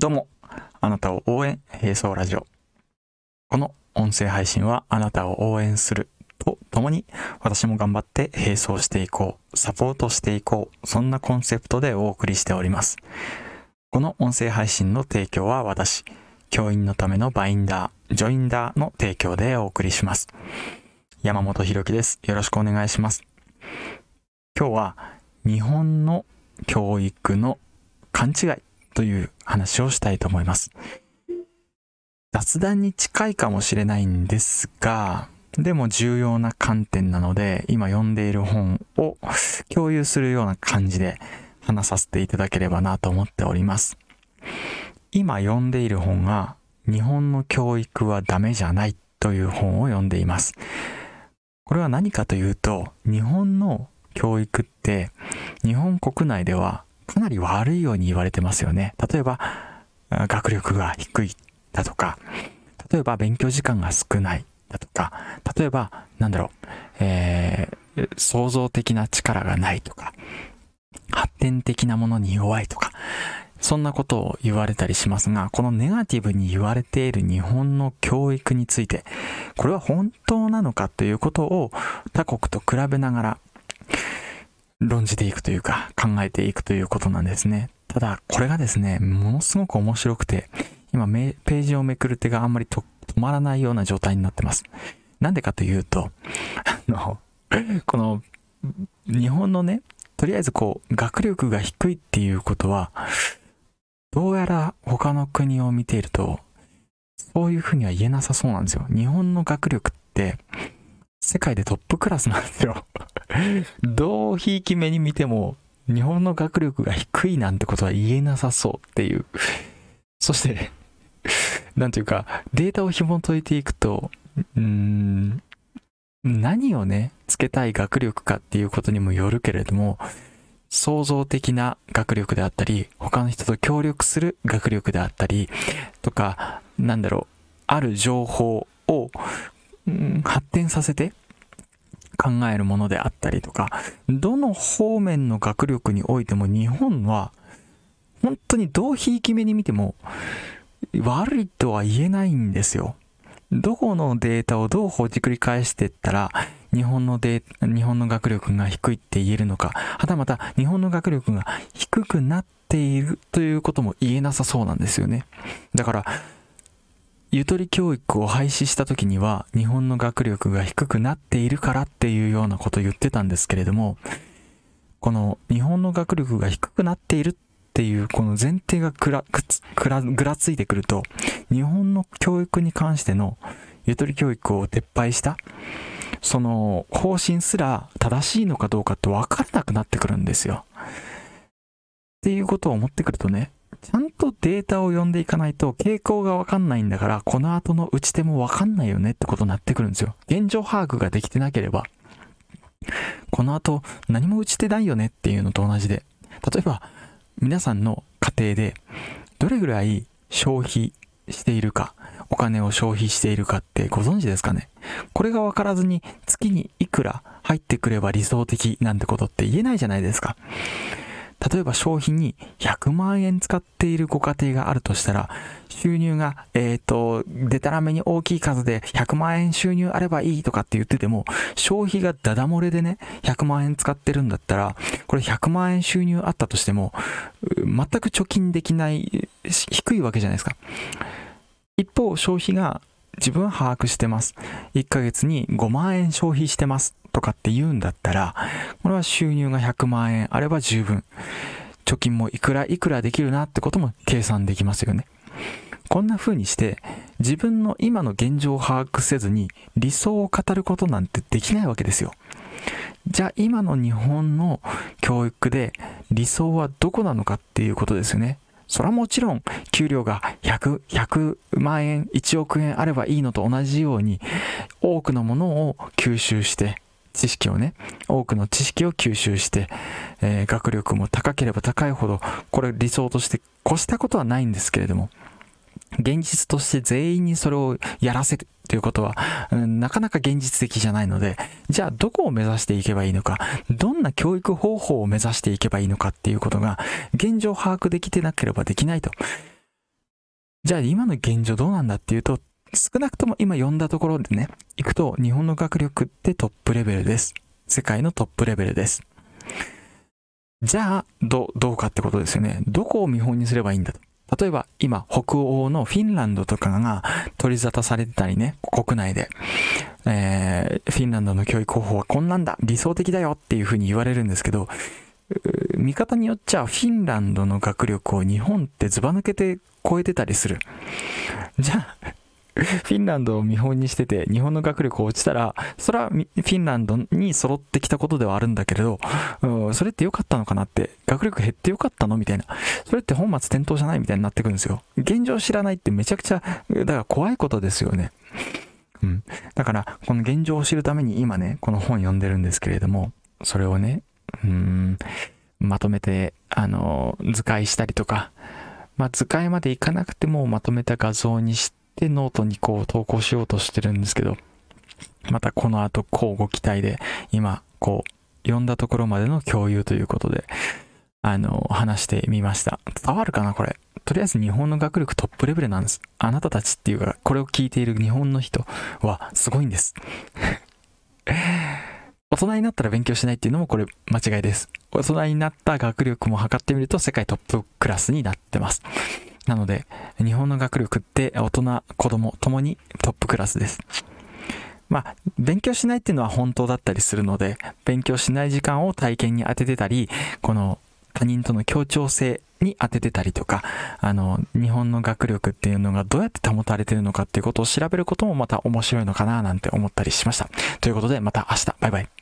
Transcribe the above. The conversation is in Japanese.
どうも、あなたを応援、並走ラジオ。この音声配信はあなたを応援するとともに私も頑張って並走していこう、サポートしていこう、そんなコンセプトでお送りしております。この音声配信の提供は私、教員のためのバインダー、ジョインダーの提供でお送りします。山本博樹です。よろしくお願いします。今日は日本の教育の勘違いという話をしたいと思います。雑談に近いかもしれないんですが、でも重要な観点なので、今読んでいる本を共有するような感じで話させていただければなと思っております。今読んでいる本が、日本の教育はダメじゃないという本を読んでいます。これは何かというと、日本の教育って、日本国内ではかなり悪いように言われてますよね。例えば、学力が低いだとか、例えば勉強時間が少ないだとか、例えば、なんだろう、えー、創造的な力がないとか、発展的なものに弱いとか、そんなことを言われたりしますが、このネガティブに言われている日本の教育について、これは本当なのかということを他国と比べながら論じていくというか考えていくということなんですね。ただ、これがですね、ものすごく面白くて、今ページをめくる手があんまり止まらないような状態になってます。なんでかというと、あの、この、日本のね、とりあえずこう、学力が低いっていうことは、どうやら他の国を見ていると、そういうふうには言えなさそうなんですよ。日本の学力って、世界でトップクラスなんですよ。どうひいき目に見ても、日本の学力が低いなんてことは言えなさそうっていう。そして、なんていうか、データを紐解いていくと、うん、何をね、つけたい学力かっていうことにもよるけれども、創造的な学力であったり、他の人と協力する学力であったり、とか、なんだろう、ある情報を、発展させて考えるものであったりとか、どの方面の学力においても日本は、本当にどうひいき目に見ても、悪いとは言えないんですよ。どこのデータをどうほじくり返していったら、日本のデ日本の学力が低いって言えるのか、はたまた日本の学力が低くなっているということも言えなさそうなんですよね。だから、ゆとり教育を廃止した時には日本の学力が低くなっているからっていうようなことを言ってたんですけれども、この日本の学力が低くなっているっていうこの前提がくら、くつ、くら、ぐらついてくると、日本の教育に関してのゆとり教育を撤廃した、その方針すら正しいのかどうかって分からなくなってくるんですよ。っていうことを思ってくるとね、データを読んでいかないと傾向がわかんないんだから、この後の打ち手もわかんないよねってことになってくるんですよ。現状把握ができてなければ、この後何も打ち手ないよねっていうのと同じで、例えば皆さんの家庭でどれぐらい消費しているか、お金を消費しているかってご存知ですかねこれが分からずに月にいくら入ってくれば理想的なんてことって言えないじゃないですか。例えば商品に100万円使っているご家庭があるとしたら、収入が、えっ、ー、と、でたらめに大きい数で100万円収入あればいいとかって言ってても、消費がダダ漏れでね、100万円使ってるんだったら、これ100万円収入あったとしても、全く貯金できない、低いわけじゃないですか。一方、消費が自分は把握してます。1ヶ月に5万円消費してます。とかって言うんだったら、これは収入が100万円あれば十分。貯金もいくらいくらできるなってことも計算できますよね。こんな風にして自分の今の現状を把握せずに理想を語ることなんてできないわけですよ。じゃあ今の日本の教育で理想はどこなのかっていうことですよね。それはもちろん給料が100、100万円、1億円あればいいのと同じように多くのものを吸収して知識をね、多くの知識を吸収して、えー、学力も高ければ高いほど、これ理想として越したことはないんですけれども、現実として全員にそれをやらせるということは、うん、なかなか現実的じゃないので、じゃあどこを目指していけばいいのか、どんな教育方法を目指していけばいいのかっていうことが、現状把握できてなければできないと。じゃあ今の現状どうなんだっていうと、少なくとも今読んだところでね、行くと日本の学力ってトップレベルです。世界のトップレベルです。じゃあ、ど、どうかってことですよね。どこを見本にすればいいんだと。例えば今北欧のフィンランドとかが取り沙汰されてたりね、国内で、えー、フィンランドの教育方法はこんなんだ、理想的だよっていうふうに言われるんですけど、見方によっちゃフィンランドの学力を日本ってずば抜けて超えてたりする。じゃあ、フィンランドを見本にしてて、日本の学力落ちたら、それはフィンランドに揃ってきたことではあるんだけれど、うん、それって良かったのかなって、学力減って良かったのみたいな。それって本末転倒じゃないみたいになってくるんですよ。現状知らないってめちゃくちゃ、だから怖いことですよね。うん。だから、この現状を知るために今ね、この本読んでるんですけれども、それをね、うん、まとめて、あの、図解したりとか、まあ、図解までいかなくてもまとめた画像にして、で、ノートにこう投稿しようとしてるんですけど、またこの後交互期待で、今、こう、読んだところまでの共有ということで、あの、話してみました。伝わるかなこれ。とりあえず日本の学力トップレベルなんです。あなたたちっていうか、これを聞いている日本の人はすごいんです。大人になったら勉強しないっていうのもこれ間違いです。大人になった学力も測ってみると世界トップクラスになってます。なので、日本の学力って大人、子供ともにトップクラスです。まあ、勉強しないっていうのは本当だったりするので、勉強しない時間を体験に当ててたり、この他人との協調性に当ててたりとか、あの、日本の学力っていうのがどうやって保たれてるのかっていうことを調べることもまた面白いのかななんて思ったりしました。ということで、また明日、バイバイ。